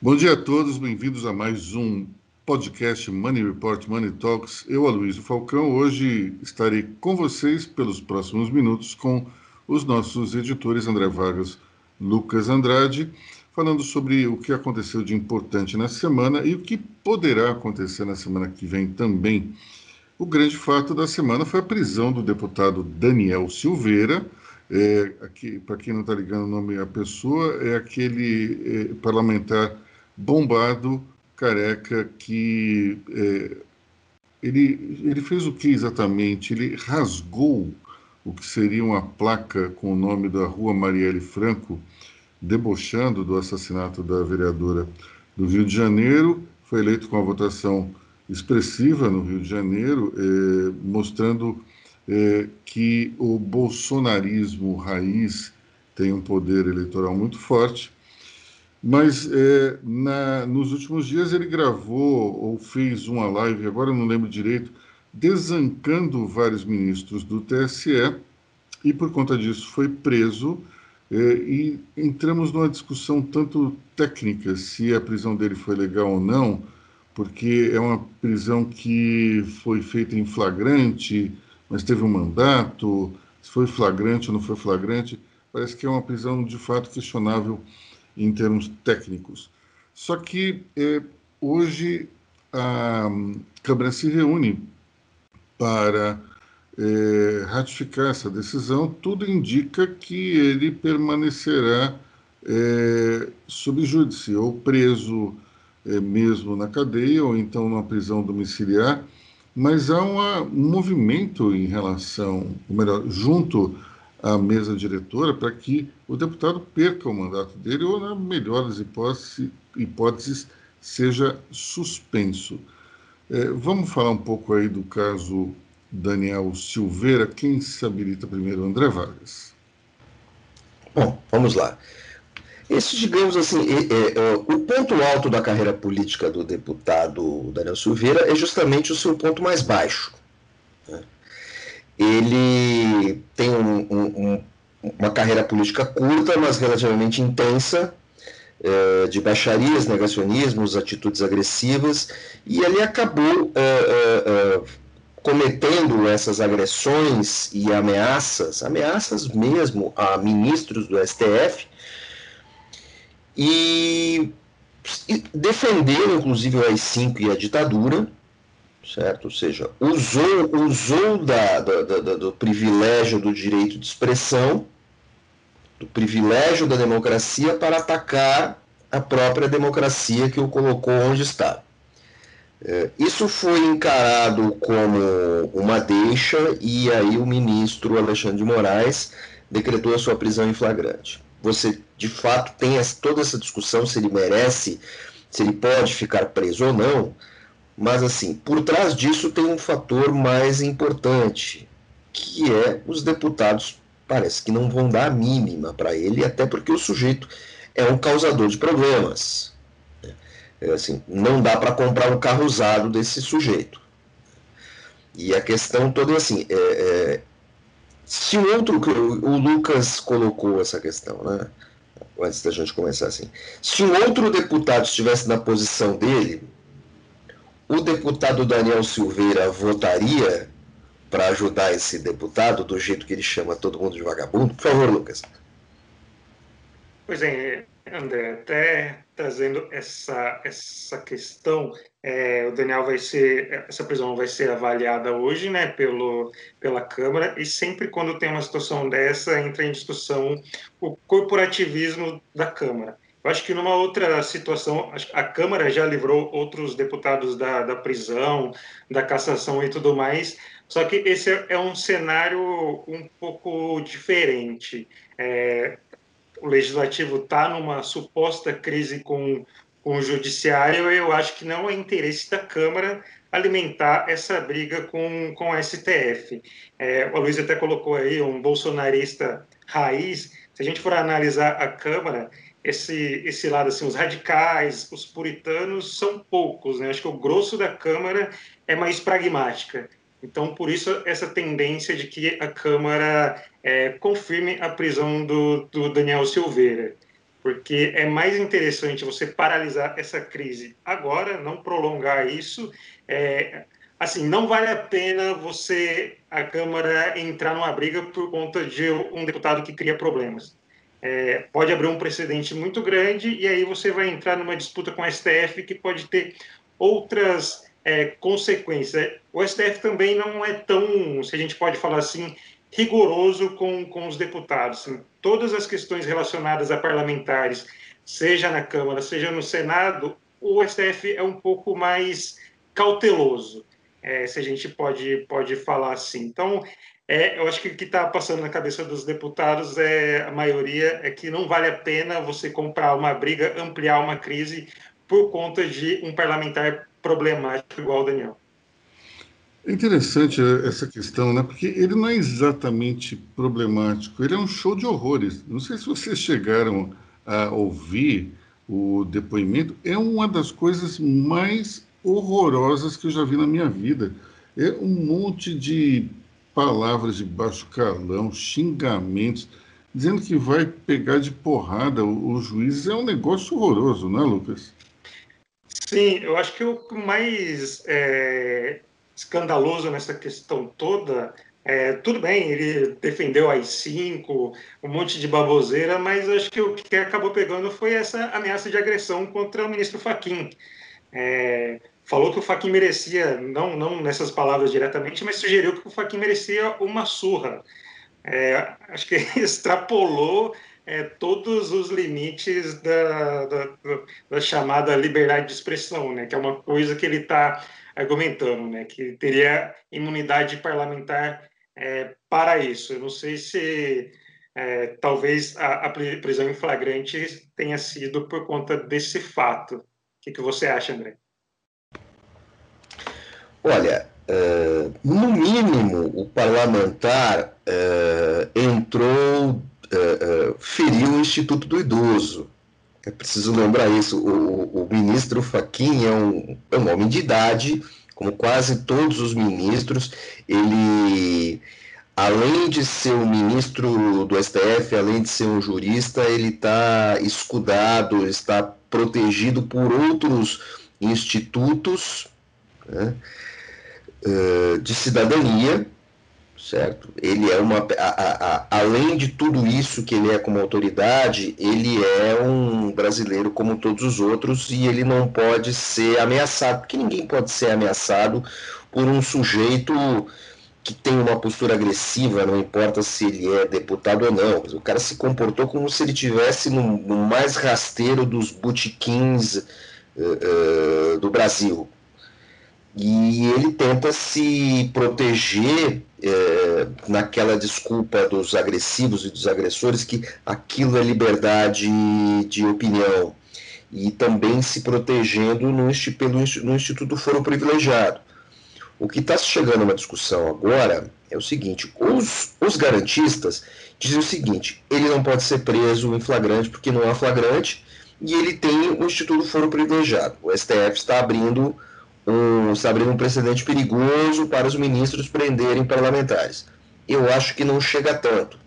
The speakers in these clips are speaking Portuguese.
Bom dia a todos, bem-vindos a mais um podcast Money Report Money Talks. Eu, Aloysio Falcão, hoje estarei com vocês pelos próximos minutos com os nossos editores André Vargas, Lucas Andrade, falando sobre o que aconteceu de importante na semana e o que poderá acontecer na semana que vem também. O grande fato da semana foi a prisão do deputado Daniel Silveira. É, para quem não está ligando o nome da pessoa, é aquele é, parlamentar bombado, careca, que é, ele, ele fez o que exatamente? Ele rasgou o que seria uma placa com o nome da rua Marielle Franco, debochando do assassinato da vereadora do Rio de Janeiro, foi eleito com a votação expressiva no Rio de Janeiro, eh, mostrando eh, que o bolsonarismo raiz tem um poder eleitoral muito forte mas é, na, nos últimos dias ele gravou ou fez uma live, agora eu não lembro direito, desancando vários ministros do TSE e por conta disso foi preso. É, e entramos numa discussão tanto técnica se a prisão dele foi legal ou não, porque é uma prisão que foi feita em flagrante, mas teve um mandato, se foi flagrante ou não foi flagrante, parece que é uma prisão de fato questionável em termos técnicos. Só que é, hoje a Câmara se reúne para é, ratificar essa decisão. Tudo indica que ele permanecerá é, sob júdice, ou preso é, mesmo na cadeia, ou então numa prisão domiciliar. Mas há uma, um movimento em relação, ou melhor, junto à mesa diretora para que o deputado perca o mandato dele ou, na melhor das hipóteses, hipóteses seja suspenso. É, vamos falar um pouco aí do caso Daniel Silveira. Quem se habilita primeiro? André Vargas. Bom, vamos lá. Esse, digamos assim, é, é, o ponto alto da carreira política do deputado Daniel Silveira é justamente o seu ponto mais baixo. Né? Ele tem um, um, uma carreira política curta, mas relativamente intensa, é, de baixarias, negacionismos, atitudes agressivas, e ele acabou é, é, cometendo essas agressões e ameaças, ameaças mesmo a ministros do STF, e, e inclusive o AI-5 e a ditadura, certo? Ou seja, usou, usou da, da, da, do privilégio do direito de expressão, do privilégio da democracia para atacar a própria democracia que o colocou onde está. É, isso foi encarado como uma deixa e aí o ministro Alexandre de Moraes decretou a sua prisão em flagrante. Você, de fato, tem toda essa discussão se ele merece, se ele pode ficar preso ou não, mas, assim, por trás disso tem um fator mais importante, que é os deputados parece que não vão dar a mínima para ele, até porque o sujeito é um causador de problemas. Né? É, assim, não dá para comprar um carro usado desse sujeito. E a questão toda é assim: é, é, se outro. O Lucas colocou essa questão, né? Antes da gente começar assim. Se um outro deputado estivesse na posição dele, o deputado Daniel Silveira votaria para ajudar esse deputado do jeito que ele chama todo mundo de vagabundo? Por favor, Lucas. Pois é, André, até trazendo essa, essa questão, é, o Daniel vai ser, essa prisão vai ser avaliada hoje, né, pelo, pela Câmara, e sempre quando tem uma situação dessa, entra em discussão o corporativismo da Câmara. Acho que numa outra situação, a Câmara já livrou outros deputados da, da prisão, da cassação e tudo mais, só que esse é um cenário um pouco diferente. É, o legislativo está numa suposta crise com, com o judiciário, eu acho que não é interesse da Câmara alimentar essa briga com, com o STF. É, Luiz até colocou aí um bolsonarista raiz. Se a gente for analisar a Câmara, esse, esse lado, assim, os radicais, os puritanos são poucos, né? Acho que o grosso da Câmara é mais pragmática. Então, por isso, essa tendência de que a Câmara é, confirme a prisão do, do Daniel Silveira. porque é mais interessante você paralisar essa crise agora, não prolongar isso. É, assim, não vale a pena você, a Câmara, entrar numa briga por conta de um deputado que cria problemas. É, pode abrir um precedente muito grande e aí você vai entrar numa disputa com o STF que pode ter outras é, consequências. O STF também não é tão, se a gente pode falar assim, rigoroso com, com os deputados. Assim, todas as questões relacionadas a parlamentares, seja na Câmara, seja no Senado, o STF é um pouco mais cauteloso, é, se a gente pode, pode falar assim. Então, é, eu acho que o que está passando na cabeça dos deputados é a maioria é que não vale a pena você comprar uma briga, ampliar uma crise por conta de um parlamentar problemático igual o Daniel. É interessante essa questão, né? Porque ele não é exatamente problemático, ele é um show de horrores. Não sei se vocês chegaram a ouvir o depoimento, é uma das coisas mais horrorosas que eu já vi na minha vida. É um monte de palavras de baixo calão, xingamentos, dizendo que vai pegar de porrada os juízes. É um negócio horroroso, não é, Lucas? Sim, eu acho que o mais é, escandaloso nessa questão toda é, tudo bem, ele defendeu as cinco, um monte de baboseira, mas acho que o que acabou pegando foi essa ameaça de agressão contra o ministro Faquim. É, falou que o Faquim merecia, não, não nessas palavras diretamente, mas sugeriu que o Faquim merecia uma surra. É, acho que extrapolou é, todos os limites da, da, da, chamada liberdade de expressão, né, que é uma coisa que ele está argumentando, né, que teria imunidade parlamentar é, para isso. Eu não sei se é, talvez a, a, prisão em flagrante tenha sido por conta desse fato. O que, que você acha, André? Olha, uh, no mínimo, o parlamentar uh, entrou, uh, feriu o Instituto do Idoso. É preciso lembrar isso. O, o ministro Faquim é um, é um homem de idade, como quase todos os ministros. Ele, além de ser um ministro do STF, além de ser um jurista, ele está escudado, está protegido por outros institutos. Né? Uh, de cidadania, certo? Ele é uma. A, a, a, além de tudo isso que ele é como autoridade, ele é um brasileiro como todos os outros e ele não pode ser ameaçado, porque ninguém pode ser ameaçado por um sujeito que tem uma postura agressiva, não importa se ele é deputado ou não. O cara se comportou como se ele tivesse no, no mais rasteiro dos botequins uh, uh, do Brasil e ele tenta se proteger é, naquela desculpa dos agressivos e dos agressores que aquilo é liberdade de opinião e também se protegendo no, pelo, no Instituto Foro Privilegiado. O que está chegando a uma discussão agora é o seguinte: os, os garantistas dizem o seguinte, ele não pode ser preso em flagrante porque não há flagrante e ele tem o Instituto Foro Privilegiado. O STF está abrindo está abrindo um precedente perigoso para os ministros prenderem parlamentares. Eu acho que não chega tanto.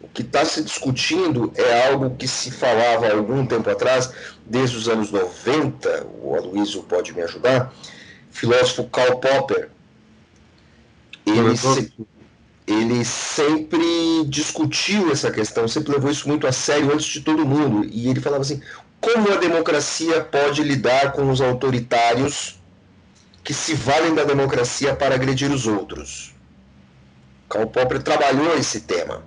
O que está se discutindo é algo que se falava há algum tempo atrás, desde os anos 90, o Aloysio pode me ajudar, filósofo Karl Popper, ele, se, ele sempre discutiu essa questão, sempre levou isso muito a sério antes de todo mundo, e ele falava assim, como a democracia pode lidar com os autoritários que se valem da democracia para agredir os outros. Karl Popper trabalhou esse tema.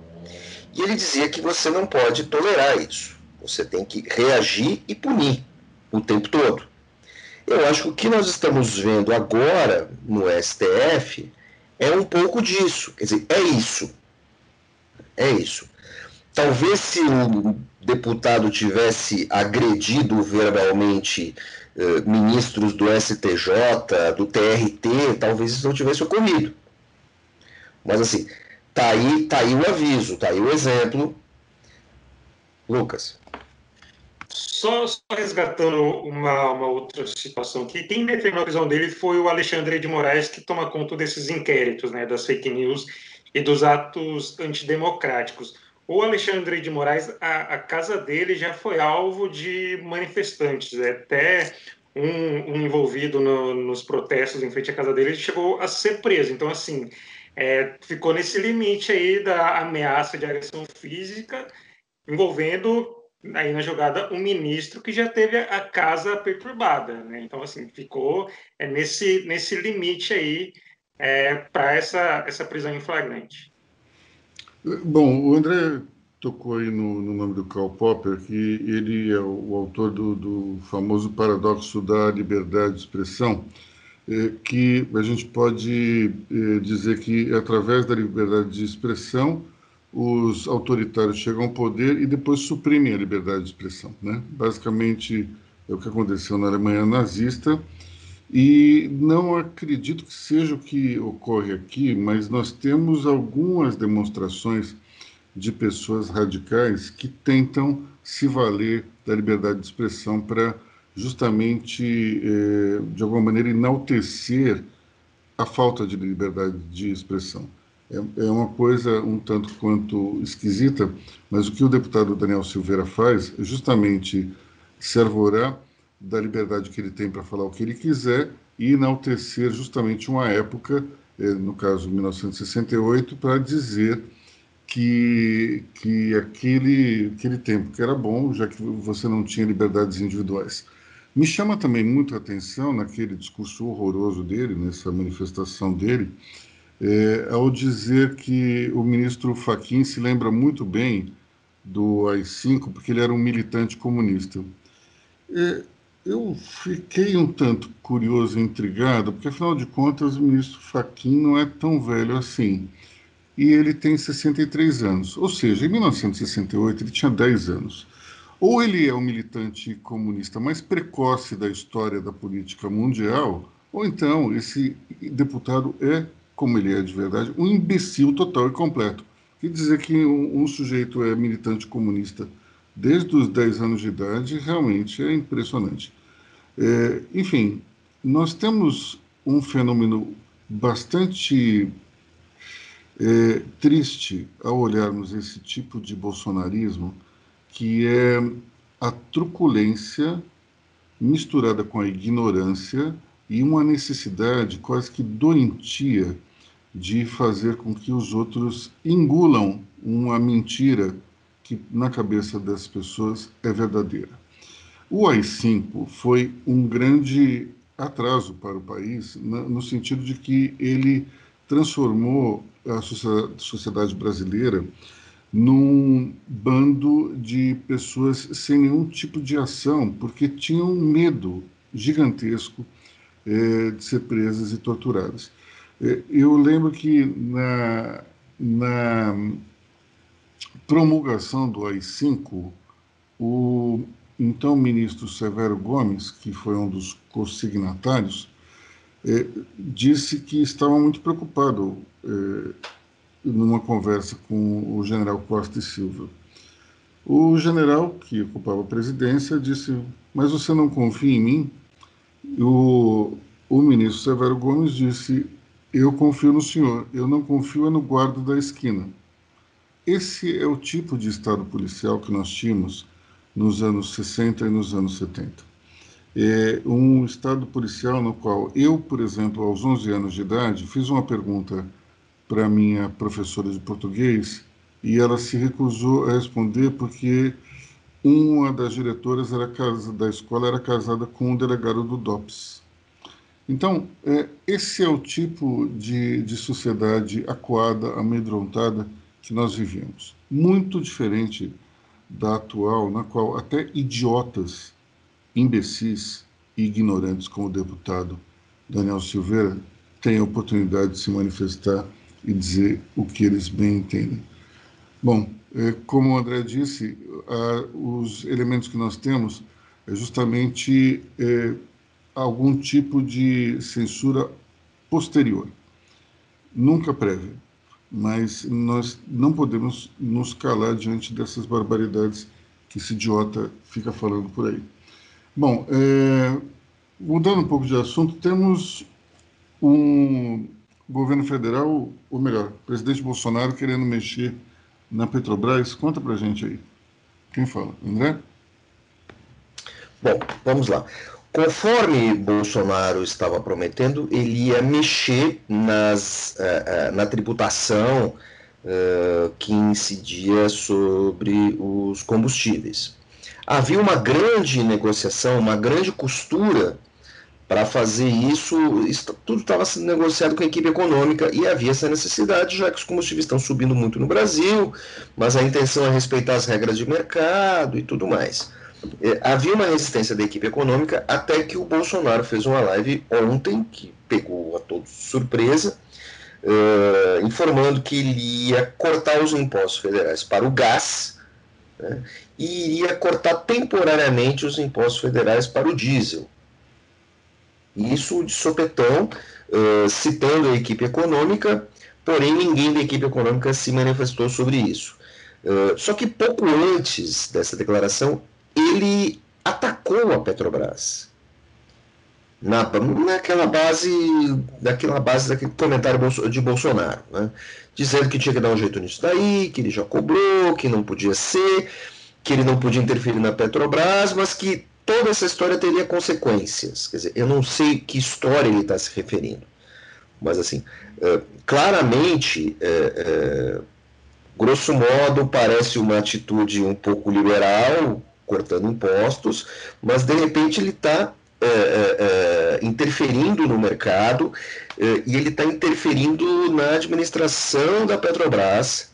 E ele dizia que você não pode tolerar isso. Você tem que reagir e punir o tempo todo. Eu acho que o que nós estamos vendo agora no STF é um pouco disso. Quer dizer, é isso. É isso. Talvez se o deputado tivesse agredido verbalmente eh, ministros do STJ, do TRT, talvez isso não tivesse ocorrido. Mas assim, tá aí, tá aí o aviso, tá aí o exemplo. Lucas. Só, só resgatando uma, uma, outra situação que quem defendeu a visão dele foi o Alexandre de Moraes, que toma conta desses inquéritos, né, das fake news e dos atos antidemocráticos. O Alexandre de Moraes, a, a, casa dele já foi alvo de manifestantes, até um, um envolvido no, nos protestos em frente à casa dele chegou a ser preso. Então, assim, é, ficou nesse limite aí da ameaça de agressão física, envolvendo aí na jogada um ministro que já teve a casa perturbada, né? Então, assim, ficou é, nesse, nesse limite aí é, para essa, essa prisão em flagrante. Bom, o André tocou aí no, no, nome do Karl Popper, que ele é o, o autor do, do, famoso paradoxo da liberdade de expressão, é, que a gente pode é, dizer que, através da liberdade de expressão, os autoritários chegam ao poder e depois suprimem a liberdade de expressão. Né? Basicamente, é o que aconteceu na Alemanha nazista, e não acredito que seja o que ocorre aqui, mas nós temos algumas demonstrações de pessoas radicais que tentam se valer da liberdade de expressão para justamente, eh, de alguma maneira, enaltecer a falta de liberdade de expressão. É, é, uma coisa um tanto quanto esquisita, mas o que o deputado Daniel Silveira faz é justamente se arvorar da liberdade que ele tem para falar o que ele quiser e enaltecer justamente uma época, eh, no caso 1968, para dizer que, que aquele, aquele tempo que era bom, já que você não tinha liberdades individuais. Me chama também muito a atenção naquele discurso horroroso dele, nessa manifestação dele, é, ao dizer que o ministro Fachin se lembra muito bem do AI-5 porque ele era um militante comunista. É, eu fiquei um tanto curioso e intrigado, porque afinal de contas o ministro Fachin não é tão velho assim e ele tem 63 anos. Ou seja, em 1968 ele tinha 10 anos. Ou ele é o militante comunista mais precoce da história da política mundial, ou então esse deputado é, como ele é de verdade, um imbecil total e completo. Quer dizer que um, um sujeito é militante comunista desde os 10 anos de idade realmente é impressionante. É, enfim, nós temos um fenômeno bastante é triste ao olharmos esse tipo de bolsonarismo, que é a truculência misturada com a ignorância e uma necessidade quase que doentia de fazer com que os outros engulam uma mentira que na cabeça das pessoas é verdadeira. O AI-5 foi um grande atraso para o país, no sentido de que ele transformou a sociedade brasileira num bando de pessoas sem nenhum tipo de ação, porque tinham um medo gigantesco é, de ser presas e torturadas. É, eu lembro que na, na promulgação do AI-5, o então ministro Severo Gomes, que foi um dos consignatários, é, disse que estava muito preocupado é, numa conversa com o general Costa e Silva. O general, que ocupava a presidência, disse: Mas você não confia em mim? O, o ministro Severo Gomes disse: Eu confio no senhor, eu não confio no guarda da esquina. Esse é o tipo de Estado policial que nós tínhamos nos anos 60 e nos anos 70 é um estado policial no qual eu, por exemplo, aos 11 anos de idade, fiz uma pergunta para minha professora de português e ela se recusou a responder porque uma das diretoras era casa, da escola era casada com um delegado do DOPS. Então, é, esse é o tipo de, de sociedade acuada, amedrontada que nós vivemos. Muito diferente da atual, na qual até idiotas imbecis e ignorantes como o deputado Daniel Silveira têm a oportunidade de se manifestar e dizer o que eles bem entendem. Bom, é, como o André disse, os elementos que nós temos é justamente é, algum tipo de censura posterior, nunca prévia, mas nós não podemos nos calar diante dessas barbaridades que esse idiota fica falando por aí. Bom, é, mudando um pouco de assunto, temos um governo federal, ou melhor, presidente Bolsonaro querendo mexer na Petrobras? Conta para gente aí. Quem fala? André? Bom, vamos lá. Conforme Bolsonaro estava prometendo, ele ia mexer nas, uh, uh, na tributação uh, que incidia sobre os combustíveis. Havia uma grande negociação, uma grande costura para fazer isso, isso tudo estava sendo negociado com a equipe econômica e havia essa necessidade, já que os combustíveis estão subindo muito no Brasil, mas a intenção é respeitar as regras de mercado e tudo mais. É, havia uma resistência da equipe econômica até que o Bolsonaro fez uma live ontem, que pegou a todos surpresa, uh, informando que ele ia cortar os impostos federais para o gás né, e iria cortar temporariamente os impostos federais para o diesel. Isso de sopetão, uh, citando a equipe econômica, porém ninguém da equipe econômica se manifestou sobre isso. Uh, só que pouco antes dessa declaração, ele atacou a Petrobras. Na, naquela base, daquela base daquele comentário de Bolsonaro, né? dizendo que tinha que dar um jeito nisso daí, que ele já cobrou, que não podia ser, que ele não podia interferir na Petrobras, mas que toda essa história teria consequências. Quer dizer, eu não sei que história ele está se referindo, mas assim, é, claramente, é, é, grosso modo, parece uma atitude um pouco liberal, cortando impostos, mas de repente ele está é, é, é, interferindo no mercado é, e ele está interferindo na administração da Petrobras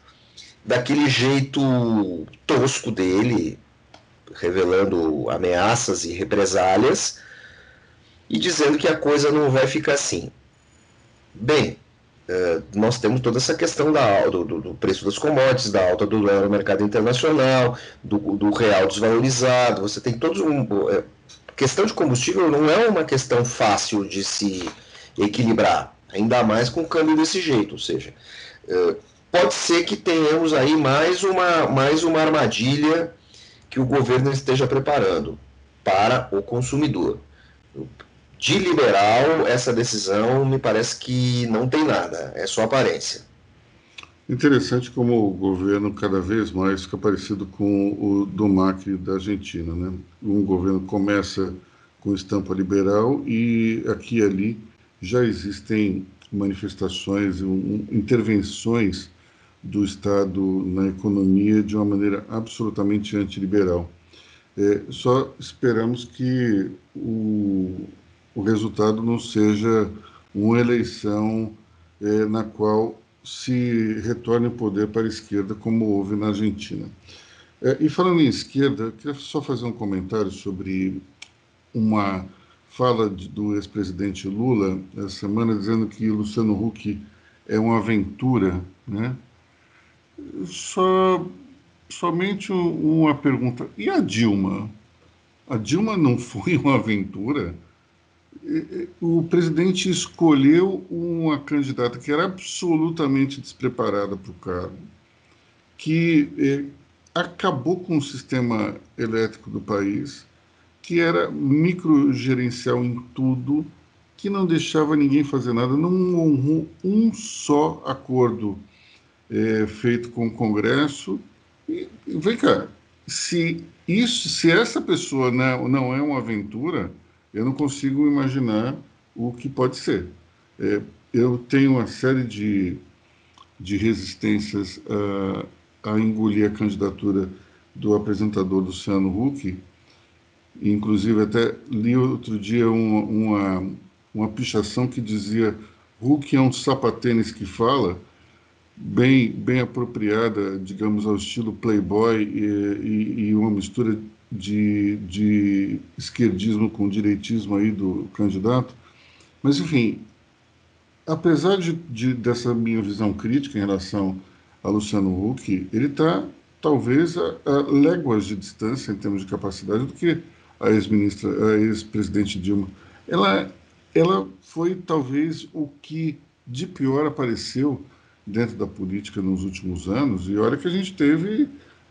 daquele jeito tosco dele, revelando ameaças e represálias e dizendo que a coisa não vai ficar assim. Bem, é, nós temos toda essa questão da, do, do, preço das commodities, da alta do dólar no mercado internacional, do, do real desvalorizado, você tem todos um... É, questão de combustível não é uma questão fácil de se equilibrar, ainda mais com o câmbio desse jeito, ou seja, é, pode ser que tenhamos aí mais uma, mais uma armadilha que o governo esteja preparando para o consumidor de liberal, essa decisão me parece que não tem nada, é só aparência. Interessante como o governo cada vez mais fica parecido com o do Macri da Argentina. Né? Um governo começa com estampa liberal e aqui e ali já existem manifestações, um, intervenções do Estado na economia de uma maneira absolutamente antiliberal. É, só esperamos que o, o resultado não seja uma eleição é, na qual se retorne o poder para a esquerda, como houve na Argentina. É, e falando em esquerda, queria só fazer um comentário sobre uma fala de, do ex-presidente Lula essa semana, dizendo que Luciano Huck é uma aventura, né? Só, somente uma pergunta. E a Dilma? A Dilma não foi uma aventura? O presidente escolheu uma candidata que era absolutamente despreparada para o cargo, que eh, acabou com o sistema elétrico do país, que era microgerencial em tudo, que não deixava ninguém fazer nada, não honrou um só acordo eh, feito com o Congresso. E, vem cá, se isso, se essa pessoa não, não é uma aventura, eu não consigo imaginar o que pode ser. É, eu tenho uma série de, de resistências a, a engolir a candidatura do apresentador Luciano Huck. Inclusive, até li outro dia uma, uma, uma pichação que dizia Huck é um sapatênis que fala, bem, bem apropriada, digamos, ao estilo playboy e, e, e uma mistura de, de esquerdismo com direitismo aí do candidato. Mas, enfim, apesar de, de, dessa minha visão crítica em relação a Luciano Huck, ele está talvez a, a, léguas de distância em termos de capacidade do que a ex-ministra, a ex-presidente Dilma. Ela, ela foi talvez o que de pior apareceu dentro da política nos últimos anos, e olha que a gente teve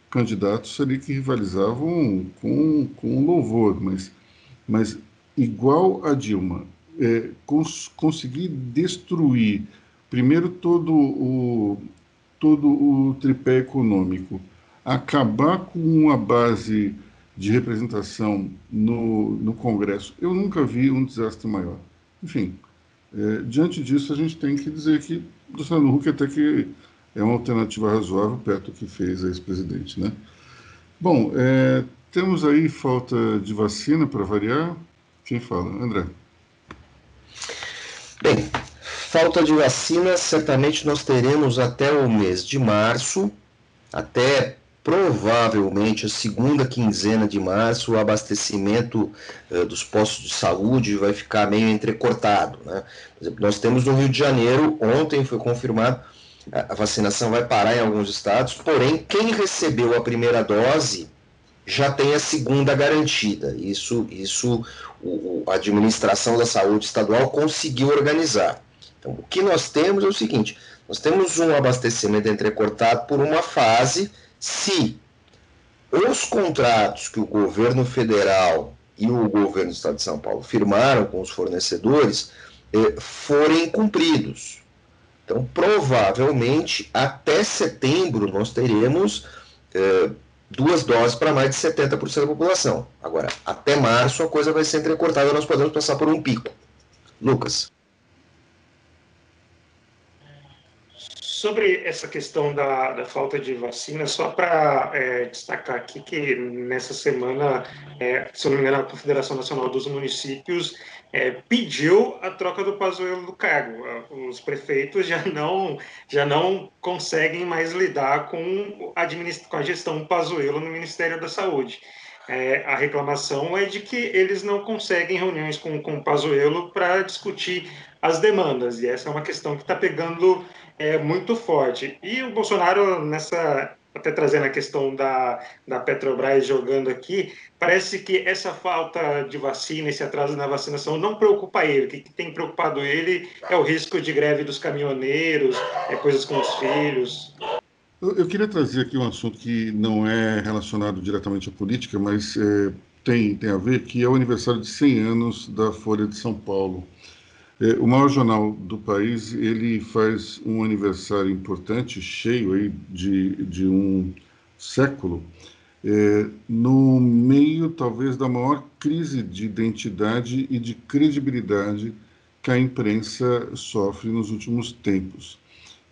candidatos ali que rivalizavam com, com louvor, mas, mas igual a Dilma, é, cons, conseguir destruir primeiro todo o, todo o tripé econômico, acabar com uma base de representação no, no Congresso, eu nunca vi um desastre maior. Enfim, é, diante disso, a gente tem que dizer que o Luciano Huck até que é uma alternativa razoável perto do que fez a ex-presidente, né? Bom, é, temos aí falta de vacina para variar. Quem fala? André. Bem, falta de vacina, certamente nós teremos até o mês de março, até provavelmente a segunda quinzena de março, o abastecimento uh, dos postos de saúde vai ficar meio entrecortado. Né? Por exemplo, nós temos no Rio de Janeiro, ontem foi confirmado, a vacinação vai parar em alguns estados, porém, quem recebeu a primeira dose já tem a segunda garantida. Isso, isso o, a administração da saúde estadual conseguiu organizar. Então, o que nós temos é o seguinte: nós temos um abastecimento entrecortado por uma fase se os contratos que o governo federal e o governo do estado de São Paulo firmaram com os fornecedores eh, forem cumpridos. Então, provavelmente, até setembro, nós teremos eh, duas doses para mais de 70% da população. Agora, até março, a coisa vai ser entrecortada, nós podemos passar por um pico. Lucas. Sobre essa questão da, da falta de vacina, só para é, destacar aqui que nessa semana, é, se não me engano, a Confederação Nacional dos Municípios é, pediu a troca do Pazuello do cargo. Os prefeitos já não, já não conseguem mais lidar com, com a gestão Pazuello no Ministério da Saúde. É, a reclamação é de que eles não conseguem reuniões com, com o Pazuello para discutir as demandas, e essa é uma questão que está pegando é, muito forte. E o Bolsonaro, nessa até trazendo a questão da, da Petrobras jogando aqui, parece que essa falta de vacina, esse atraso na vacinação não preocupa ele. O que, tem preocupado ele é o risco de greve dos caminhoneiros, é coisas com os filhos. Eu, eu queria trazer aqui um assunto que não é relacionado diretamente à política, mas é, tem, tem a ver, que é o aniversário de 100 anos da Folha de São Paulo. É, o maior jornal do país, ele faz um aniversário importante, cheio aí de, de um século, é, no meio talvez da maior crise de identidade e de credibilidade que a imprensa sofre nos últimos tempos.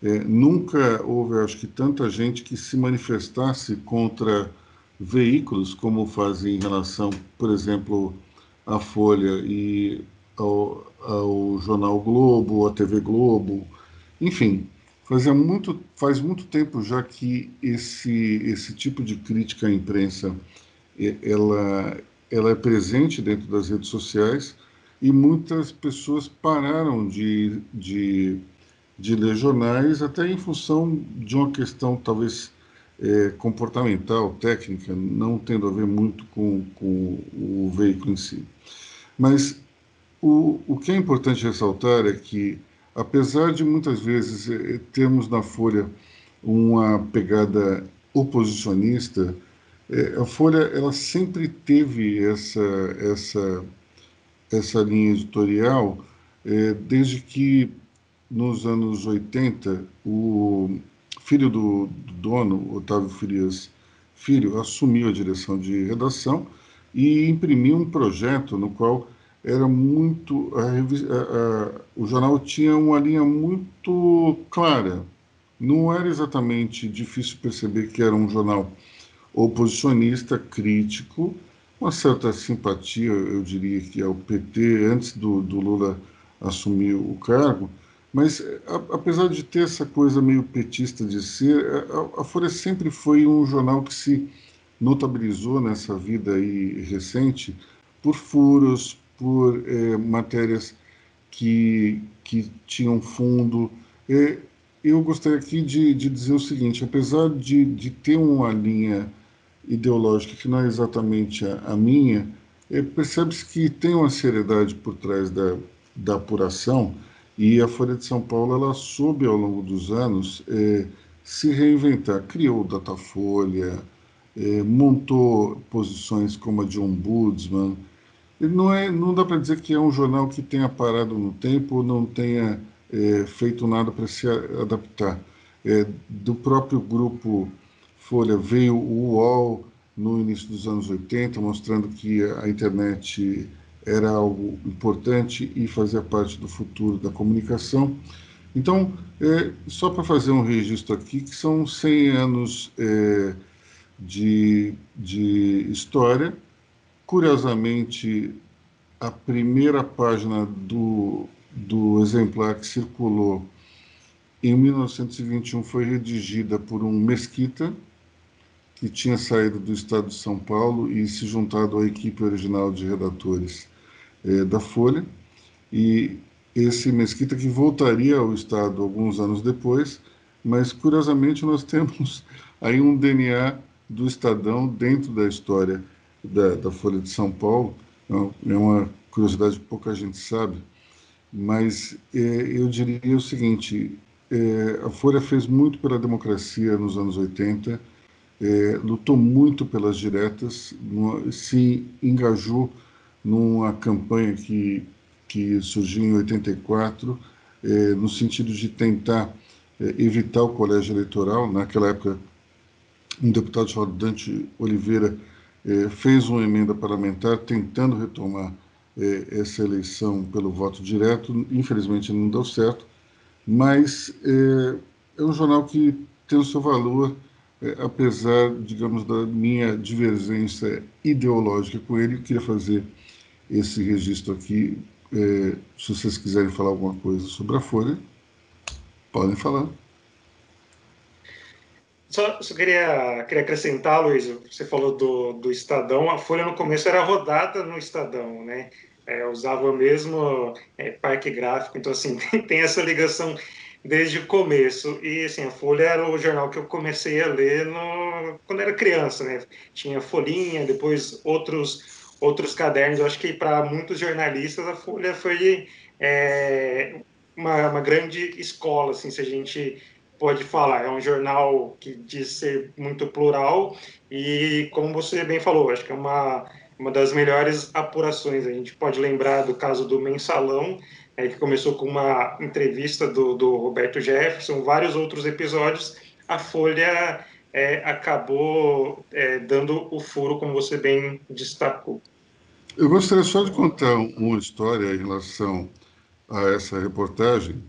É, nunca houve, acho que, tanta gente que se manifestasse contra veículos como fazem em relação, por exemplo, à Folha e ao, ao jornal Globo, à TV Globo, enfim, fazia muito, faz muito tempo já que esse, esse tipo de crítica à imprensa ela, ela é presente dentro das redes sociais e muitas pessoas pararam de, de, de ler jornais até em função de uma questão talvez é, comportamental, técnica, não tendo a ver muito com, com o veículo em si. Mas o, o que é importante ressaltar é que, apesar de muitas vezes eh, termos na Folha uma pegada oposicionista, eh, a Folha ela sempre teve essa, essa, essa linha editorial, eh, desde que nos anos 80 o filho do, do dono, Otávio Frias Filho, assumiu a direção de redação e imprimiu um projeto no qual era muito. A, a, a, o jornal tinha uma linha muito clara. Não era exatamente difícil perceber que era um jornal oposicionista, crítico, uma certa simpatia, eu diria que ao PT, antes do, do Lula assumir o cargo, mas apesar de ter essa coisa meio petista de ser, a, a Folha sempre foi um jornal que se notabilizou nessa vida aí recente por furos, por é, matérias que, que tinham fundo. É, eu gostaria aqui de, de dizer o seguinte: apesar de, de ter uma linha ideológica que não é exatamente a, a minha, é, percebe-se que tem uma seriedade por trás da, da apuração e a Folha de São Paulo ela soube ao longo dos anos é, se reinventar, criou o Datafolha, montou posições como a de ombudsman, ele não, é, não dá para dizer que é um jornal que tenha parado no tempo ou não tenha é, feito nada para se adaptar. É, do próprio grupo Folha veio o UOL no início dos anos 80, mostrando que a internet era algo importante e fazia parte do futuro da comunicação. Então, é, só para fazer um registro aqui, que são 100 anos é, de, de história. Curiosamente, a primeira página do, do exemplar que circulou em 1921 foi redigida por um mesquita, que tinha saído do estado de São Paulo e se juntado à equipe original de redatores é, da Folha. E esse Mesquita que voltaria ao estado alguns anos depois, mas curiosamente nós temos aí um DNA do Estadão dentro da história da, da Folha de São Paulo. É uma curiosidade que pouca gente sabe, mas é, eu diria o seguinte: é, a Folha fez muito pela democracia nos anos 80 é, lutou muito pelas diretas, se engajou numa campanha que, que surgiu em 84, é, no sentido de tentar é, evitar o colégio eleitoral. Naquela época, um deputado chamado Dante Oliveira é, fez uma emenda parlamentar tentando retomar é, essa eleição pelo voto direto. Infelizmente, não deu certo, mas é, é um jornal que tem o seu valor apesar, digamos, da minha divergência ideológica com ele, eu queria fazer esse registro aqui. Se vocês quiserem falar alguma coisa sobre a Folha, podem falar. Só, só queria, queria acrescentar, Luiz, você falou do, do Estadão, a Folha no começo era rodada no Estadão, né? É, usava mesmo é, parque gráfico, então assim, tem essa ligação desde o começo. E assim, a Folha era o jornal que eu comecei a ler no... quando era criança, né? Tinha Folhinha, depois outros outros cadernos. Eu acho que para muitos jornalistas a Folha foi é, uma, uma grande escola, assim, se a gente pode falar. É um jornal que diz ser muito plural e, como você bem falou, acho que é uma, uma das melhores apurações. A gente pode lembrar do caso do Mensalão, é, que começou com uma entrevista do, do Roberto Jefferson, vários outros episódios, a Folha é, acabou é, dando o furo, como você bem destacou. Eu gostaria só de contar uma história em relação a essa reportagem,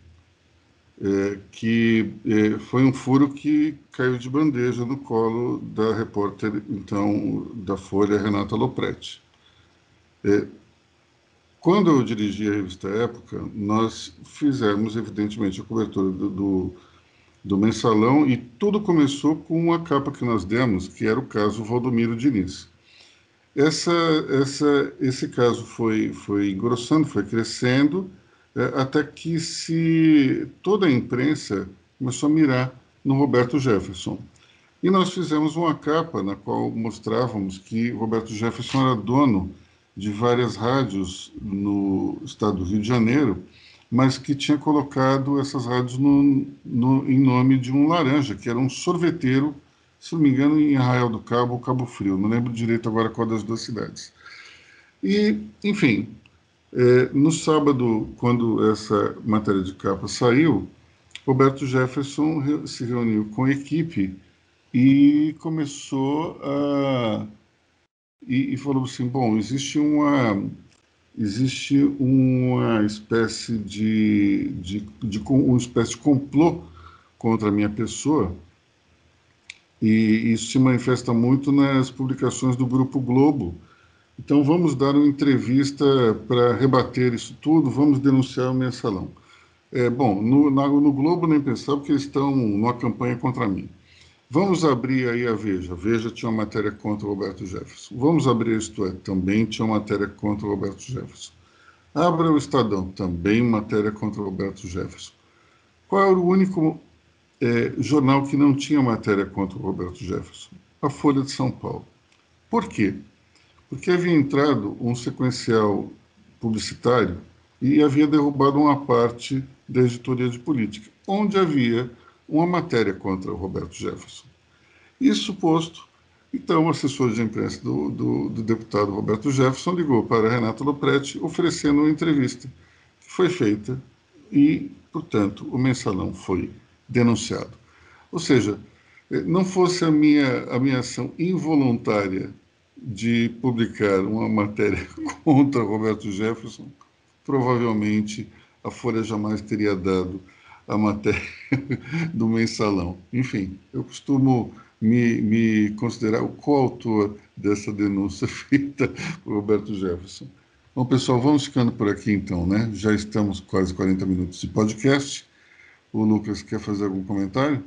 é, que é, foi um furo que caiu de bandeja no colo da repórter, então, da Folha, Renata Lopretti. É, quando eu dirigi a revista Época, nós fizemos, evidentemente, a cobertura do, do, do, mensalão e tudo começou com uma capa que nós demos, que era o caso Valdomiro Diniz. Essa, essa, esse caso foi, foi engrossando, foi crescendo, até que se toda a imprensa começou a mirar no Roberto Jefferson. E nós fizemos uma capa na qual mostrávamos que Roberto Jefferson era dono de várias rádios no estado do Rio de Janeiro, mas que tinha colocado essas rádios no, no, em nome de um laranja, que era um sorveteiro, se não me engano, em Arraial do Cabo ou Cabo Frio, não lembro direito agora qual das duas cidades. E, enfim, é, no sábado, quando essa matéria de capa saiu, Roberto Jefferson se reuniu com a equipe e começou a e, e falou assim: bom, existe uma existe uma espécie de, de, de, uma espécie de complô contra a minha pessoa e isso se manifesta muito nas publicações do Grupo Globo. Então vamos dar uma entrevista para rebater isso tudo, vamos denunciar o mensalão. É, bom, no, no Globo nem pensar porque eles estão numa campanha contra mim. Vamos abrir aí a Veja. Veja tinha uma matéria contra o Roberto Jefferson. Vamos abrir Isto É, também tinha uma matéria contra o Roberto Jefferson. Abra o Estadão, também matéria contra o Roberto Jefferson. Qual era o único é, jornal que não tinha matéria contra o Roberto Jefferson? A Folha de São Paulo. Por quê? Porque havia entrado um sequencial publicitário e havia derrubado uma parte da editoria de política, onde havia uma matéria contra o Roberto Jefferson. Isso posto, então o assessor de imprensa do, do, do deputado Roberto Jefferson ligou para Renato Lopretti oferecendo uma entrevista, que foi feita e, portanto, o mensalão foi denunciado. Ou seja, não fosse a minha, a minha ação involuntária de publicar uma matéria contra Roberto Jefferson, provavelmente a Folha jamais teria dado a matéria do mensalão. Enfim, eu costumo me, me considerar o coautor dessa denúncia feita por Roberto Jefferson. Bom, pessoal, vamos ficando por aqui então, né? Já estamos quase 40 minutos de podcast. O Lucas quer fazer algum comentário?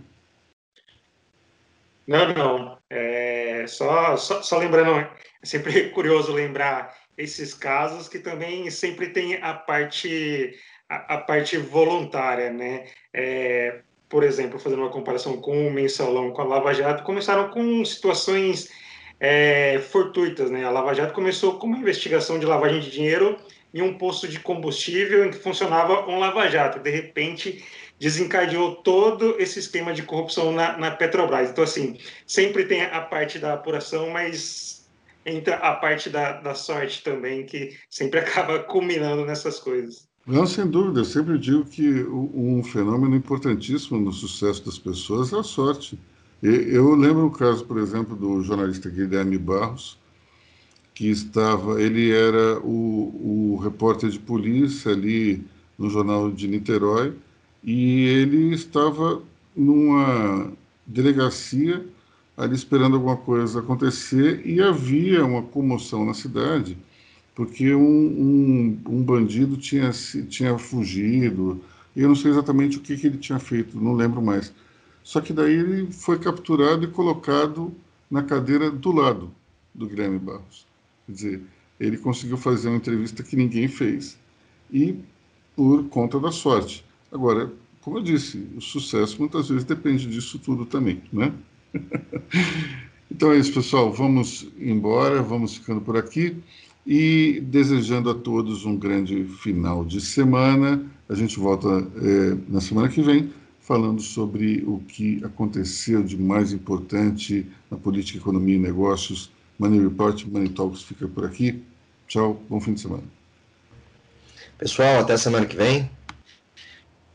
Não, não. É, só, só, só lembrando, é sempre curioso lembrar esses casos que também sempre tem a parte a, a parte voluntária, né? É, por exemplo, fazendo uma comparação com o mensalão com a Lava Jato, começaram com situações é, fortuitas, né? A Lava Jato começou com uma investigação de lavagem de dinheiro em um posto de combustível em que funcionava um Lava Jato. De repente, desencadeou todo esse esquema de corrupção na, na Petrobras. Então, assim, sempre tem a parte da apuração, mas entra a parte da, da sorte também, que sempre acaba culminando nessas coisas. Não, sem dúvida. Eu sempre digo que um fenômeno importantíssimo no sucesso das pessoas é a sorte. Eu lembro o caso, por exemplo, do jornalista Guilherme Barros, que estava, ele era o, o repórter de polícia ali no jornal de Niterói, e ele estava numa delegacia ali esperando alguma coisa acontecer e havia uma comoção na cidade porque um, um, um bandido tinha, tinha fugido, eu não sei exatamente o que, que ele tinha feito, não lembro mais. Só que daí ele foi capturado e colocado na cadeira do lado do Guilherme Barros. Quer dizer, ele conseguiu fazer uma entrevista que ninguém fez. E por conta da sorte. Agora, como eu disse, o sucesso muitas vezes depende disso tudo também, né? então é isso, pessoal. Vamos embora, vamos ficando por aqui e desejando a todos um grande final de semana. A gente volta é, na semana que vem falando sobre o que aconteceu de mais importante na política, economia e negócios. Money Report, Money Talks fica por aqui. Tchau, bom fim de semana. Pessoal, até semana que vem.